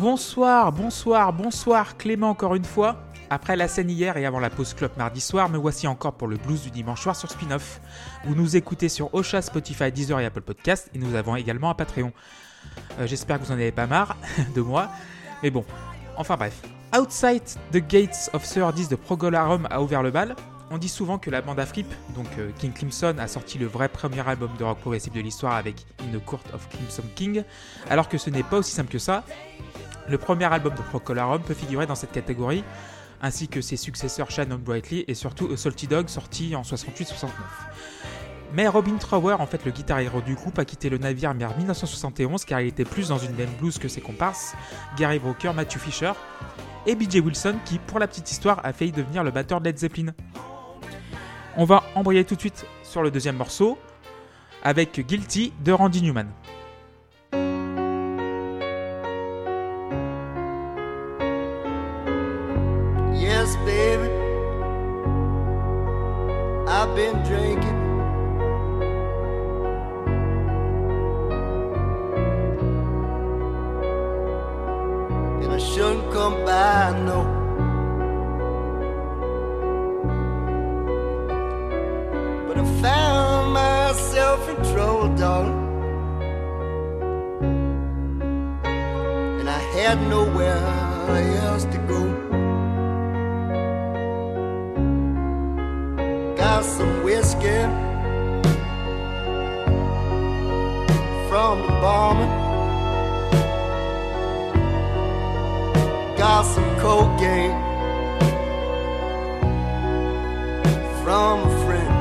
Bonsoir, bonsoir, bonsoir Clément encore une fois. Après la scène hier et avant la pause club mardi soir, me voici encore pour le blues du dimanche soir sur Spin-Off. Vous nous écoutez sur Ocha, Spotify, Deezer et Apple Podcast et nous avons également un Patreon. Euh, J'espère que vous en avez pas marre de moi. Mais bon, enfin bref. Outside the Gates of Sardis de Progolarum a ouvert le bal. On dit souvent que la bande à Fripp, donc euh, King Crimson, a sorti le vrai premier album de rock progressif de l'histoire avec In the Court of Crimson King, alors que ce n'est pas aussi simple que ça. Le premier album de Procolarum peut figurer dans cette catégorie, ainsi que ses successeurs Shannon Brightly et surtout A Salty Dog sorti en 68-69. Mais Robin Trower, en fait le guitar héros du groupe, a quitté le navire vers 1971 car il était plus dans une veine blues que ses comparses, Gary Brooker, Matthew Fisher et BJ Wilson qui, pour la petite histoire, a failli devenir le batteur de Led Zeppelin. On va embrayer tout de suite sur le deuxième morceau avec Guilty de Randy Newman. Drinking. And I shouldn't come by, no. But I found myself in trouble, darling. And I had nowhere else to go. Got some whiskey from the barman. Got some cocaine from a friend.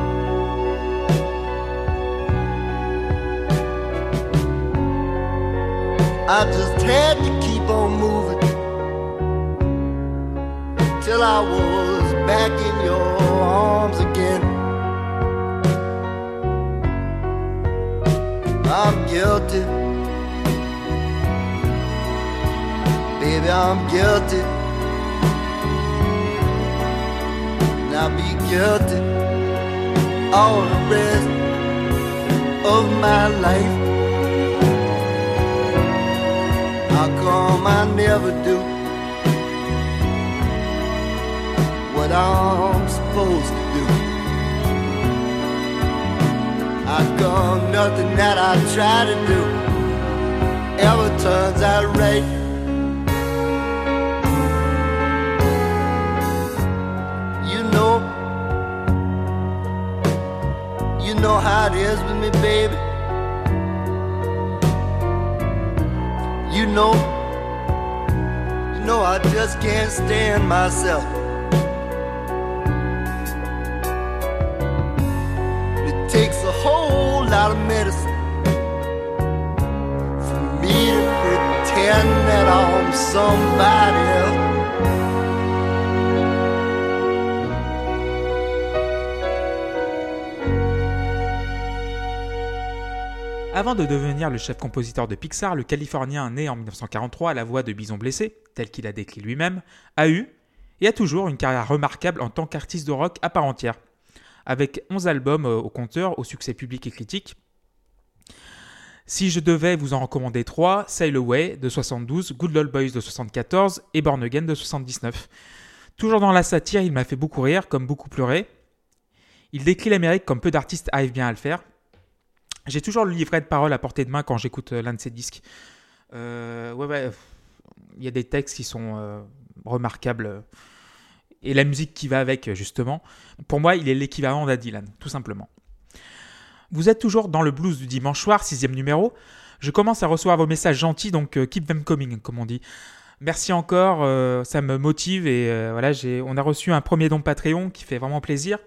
I just had to keep on moving till I was back in your arms again. I'm guilty. Baby, I'm guilty. Now be guilty all the rest of my life. How come I never do? what I'm supposed to How come nothing that I try to do ever turns out right? You know, you know how it is with me, baby. You know, you know I just can't stand myself. Avant de devenir le chef-compositeur de Pixar, le Californien né en 1943 à la voix de Bison Blessé, tel qu'il a décrit lui-même, a eu et a toujours une carrière remarquable en tant qu'artiste de rock à part entière avec 11 albums au compteur, au succès public et critique. Si je devais vous en recommander 3, Sail Away de 72, Good Old Boys de 74 et Born Again de 79. Toujours dans la satire, il m'a fait beaucoup rire, comme beaucoup pleurer. Il décrit l'Amérique comme peu d'artistes arrivent bien à le faire. J'ai toujours le livret de paroles à portée de main quand j'écoute l'un de ses disques. Euh, il y a des textes qui sont euh, remarquables et la musique qui va avec, justement. Pour moi, il est l'équivalent d'Adilan, tout simplement. Vous êtes toujours dans le blues du dimanche soir, sixième numéro. Je commence à recevoir vos messages gentils, donc euh, keep them coming, comme on dit. Merci encore, euh, ça me motive et euh, voilà, on a reçu un premier don Patreon qui fait vraiment plaisir.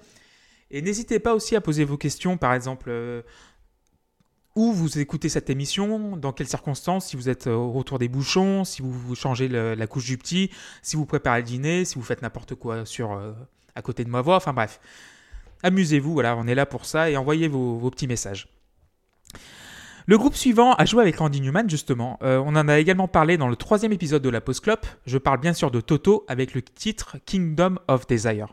Et n'hésitez pas aussi à poser vos questions, par exemple, où vous écoutez cette émission, dans quelles circonstances, si vous êtes au retour des bouchons, si vous, changez la couche du petit, si vous préparez le dîner, si vous faites n'importe quoi sur, euh, à côté de ma voix, enfin bref. Amusez-vous, voilà, on est là pour ça et envoyez vos, petits messages. Le groupe suivant a joué avec Randy Newman, justement. Euh, on en a également parlé dans le troisième épisode de la Post Club. Je parle bien sûr de Toto avec le titre Kingdom of Desire.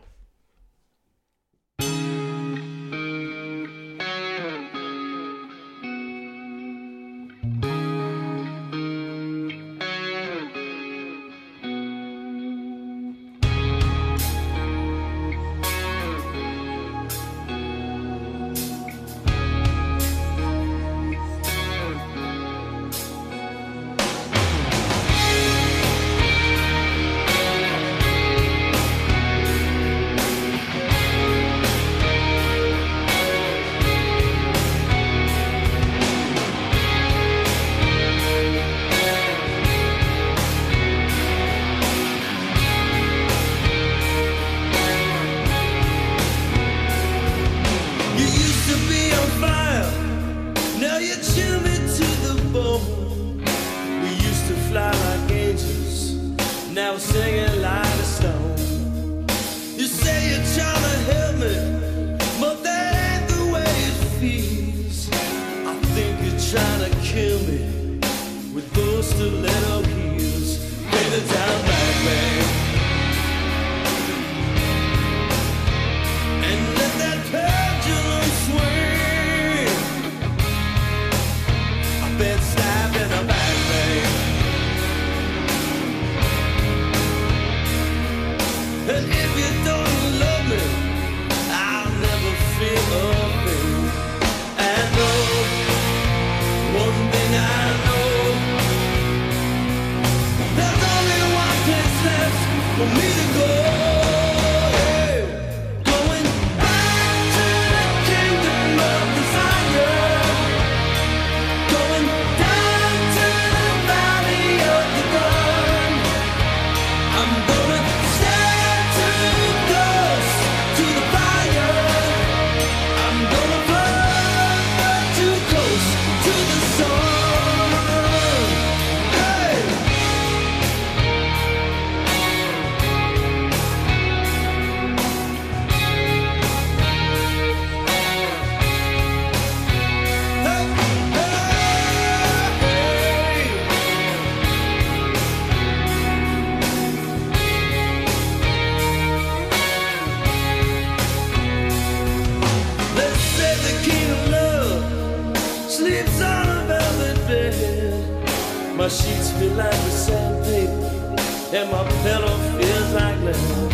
my pillow feels like lead.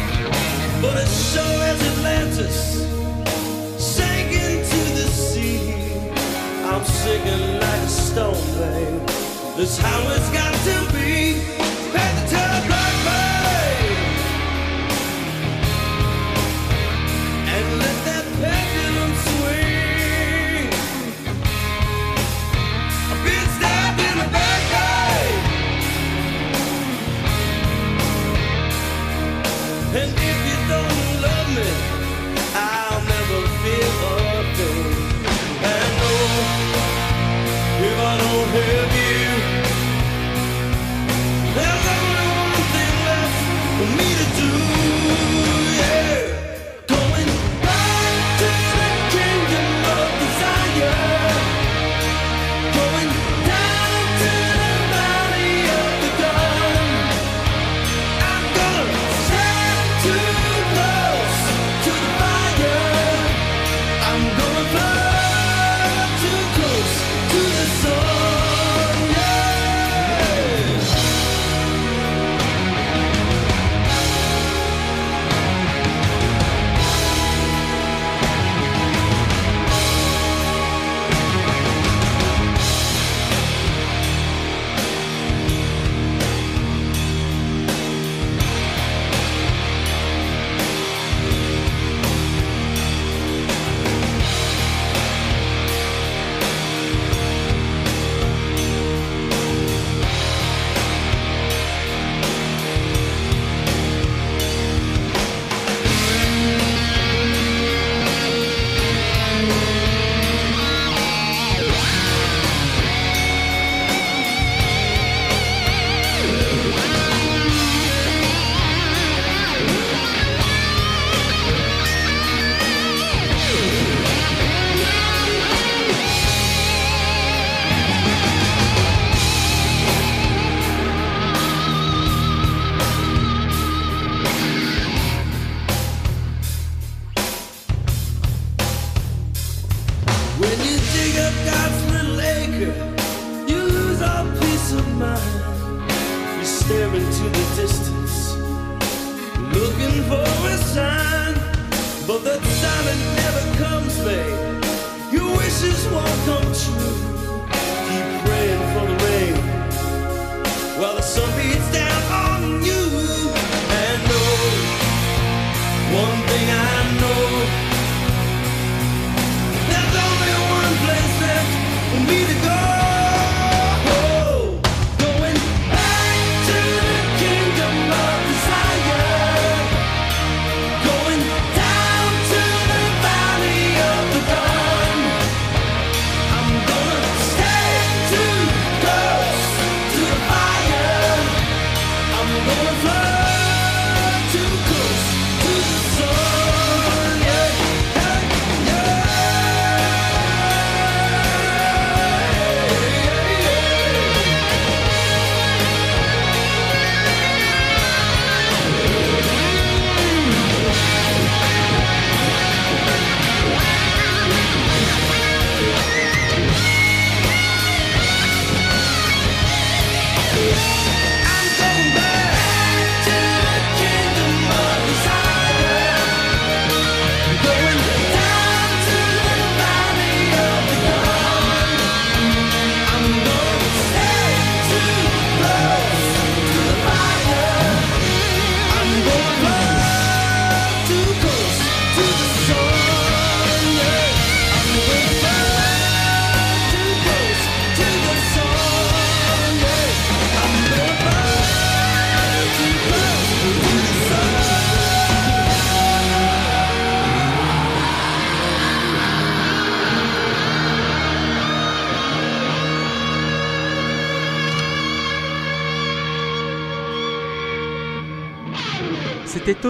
But as sure as Atlantis sank into the sea, I'm sinking like a stone, babe. That's how it's got.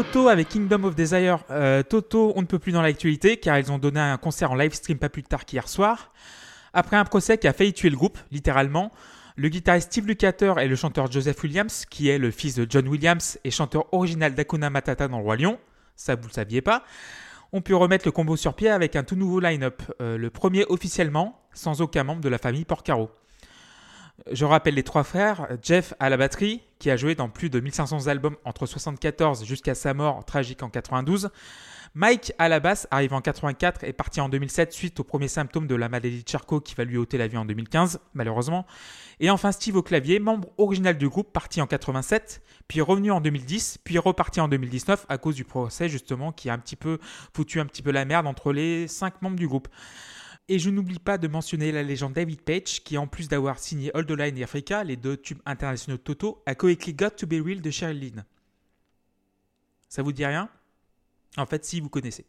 Toto avec Kingdom of Desire. Euh, Toto, on ne peut plus dans l'actualité car ils ont donné un concert en live stream pas plus tard qu'hier soir. Après un procès qui a failli tuer le groupe, littéralement, le guitariste Steve Lukather et le chanteur Joseph Williams, qui est le fils de John Williams et chanteur original d'Akuna Matata dans le Roi Lion, ça vous le saviez pas, ont pu remettre le combo sur pied avec un tout nouveau line-up, euh, le premier officiellement, sans aucun membre de la famille Porcaro. Je rappelle les trois frères, Jeff à la batterie, qui a joué dans plus de 1500 albums entre 1974 jusqu'à sa mort tragique en 92. Mike à la basse arrive en 84 et parti en 2007 suite aux premiers symptômes de la maladie de Charcot qui va lui ôter la vie en 2015, malheureusement. Et enfin Steve au clavier, membre original du groupe, parti en 87, puis revenu en 2010, puis reparti en 2019 à cause du procès justement qui a un petit peu foutu un petit peu la merde entre les cinq membres du groupe. Et je n'oublie pas de mentionner la légende David Page, qui en plus d'avoir signé Old Line et Africa, les deux tubes internationaux de Toto, a coécrit Got to Be Real de Cheryl Lynn. Ça vous dit rien? En fait, si vous connaissez.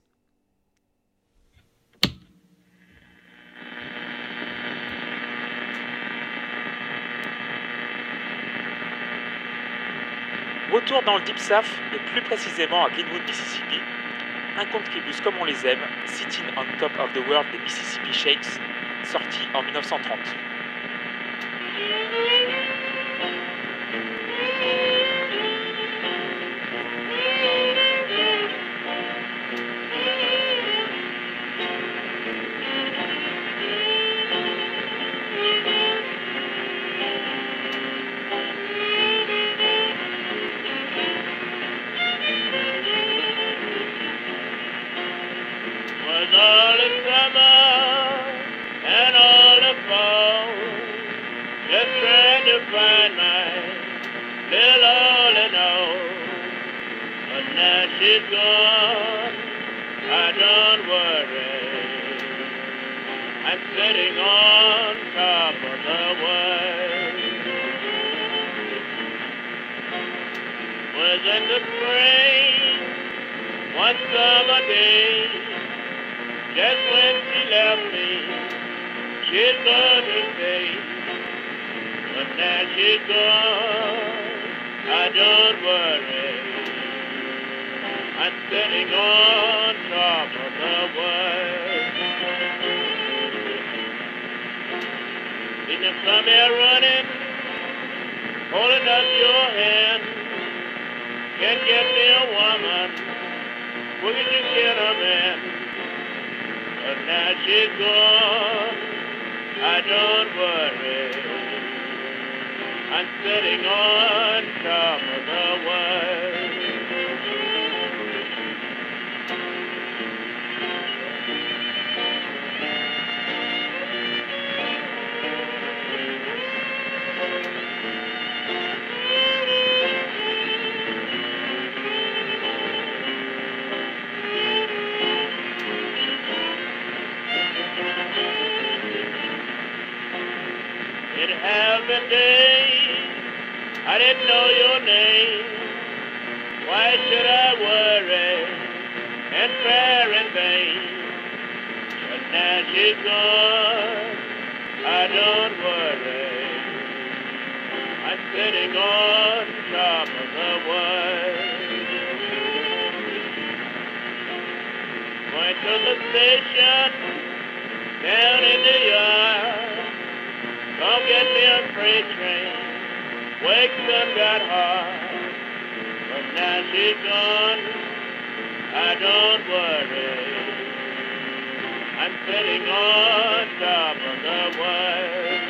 Retour dans le Deep South, et plus précisément à Glenwood, Mississippi, un conte tribus comme on les aime, Sitting on Top of the World des Mississippi Shakes, sorti en 1930. Find my little. But now she's gone, I don't worry. I'm sitting on top of the world. Was in the spring, one summer day. Just when she left me, she's gone to stay. Now she's gone, I don't worry. I'm sitting on top of the world. Did you come here running, holding up your hand? Can't get me a woman, where can you get a man? But now she's gone, I don't worry. I'm sitting on top of the world. It have been days I didn't know your name. Why should I worry and fare in vain? But now she's gone, I don't worry. I'm sitting on top of the world. Going to the station down in the yard. Come get me a freight train. Wake sun got hard. But now she's gone. I don't worry. I'm sitting on top of the world.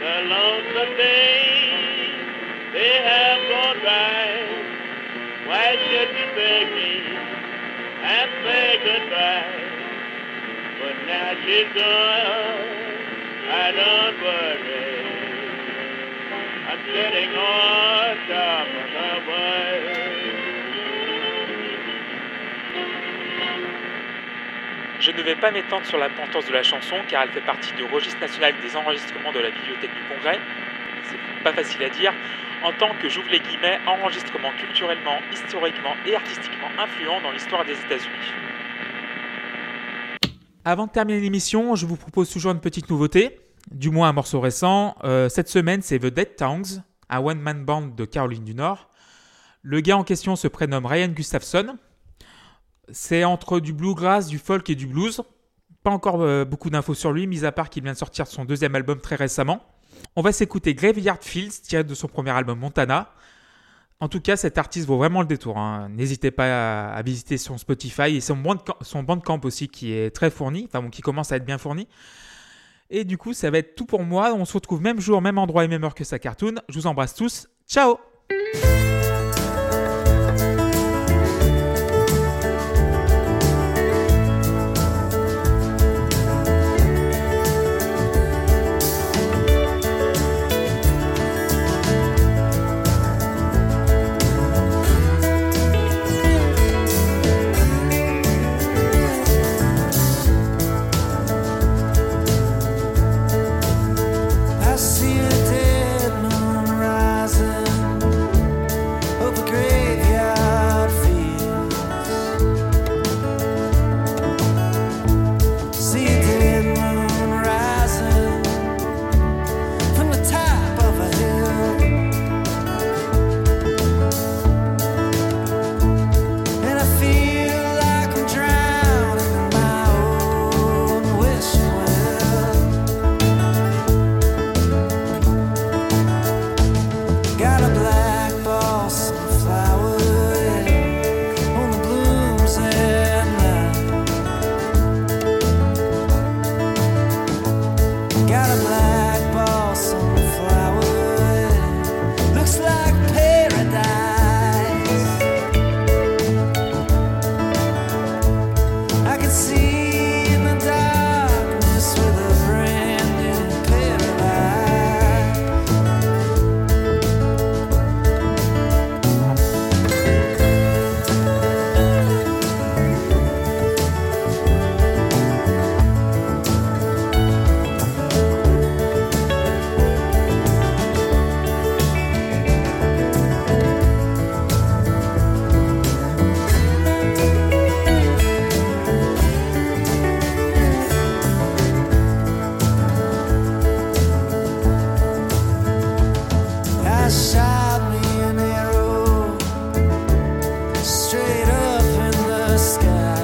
The lonesome days, they have gone by. Why should you beg me and say goodbye? But now she's gone, I don't worry. I'm sitting on top of the world. Je ne vais pas m'étendre sur l'importance de la chanson car elle fait partie du registre national des enregistrements de la Bibliothèque du Congrès. C'est pas facile à dire. En tant que, j'ouvre les guillemets, enregistrement culturellement, historiquement et artistiquement influent dans l'histoire des États-Unis. Avant de terminer l'émission, je vous propose toujours une petite nouveauté, du moins un morceau récent. Euh, cette semaine, c'est The Dead Tongues un one-man band de Caroline du Nord. Le gars en question se prénomme Ryan Gustafson. C'est entre du bluegrass, du folk et du blues. Pas encore euh, beaucoup d'infos sur lui, mis à part qu'il vient de sortir son deuxième album très récemment. On va s'écouter Graveyard Fields, tiré de son premier album Montana. En tout cas, cet artiste vaut vraiment le détour. hein. N'hésitez pas à, visiter son Spotify et son, bandcamp- aussi qui est très fourni, enfin qui commence à être bien fourni. Et du coup, ça va être tout pour moi. On se retrouve même jour, même endroit et même heure que sa cartoon. Je vous embrasse tous. Ciao sky.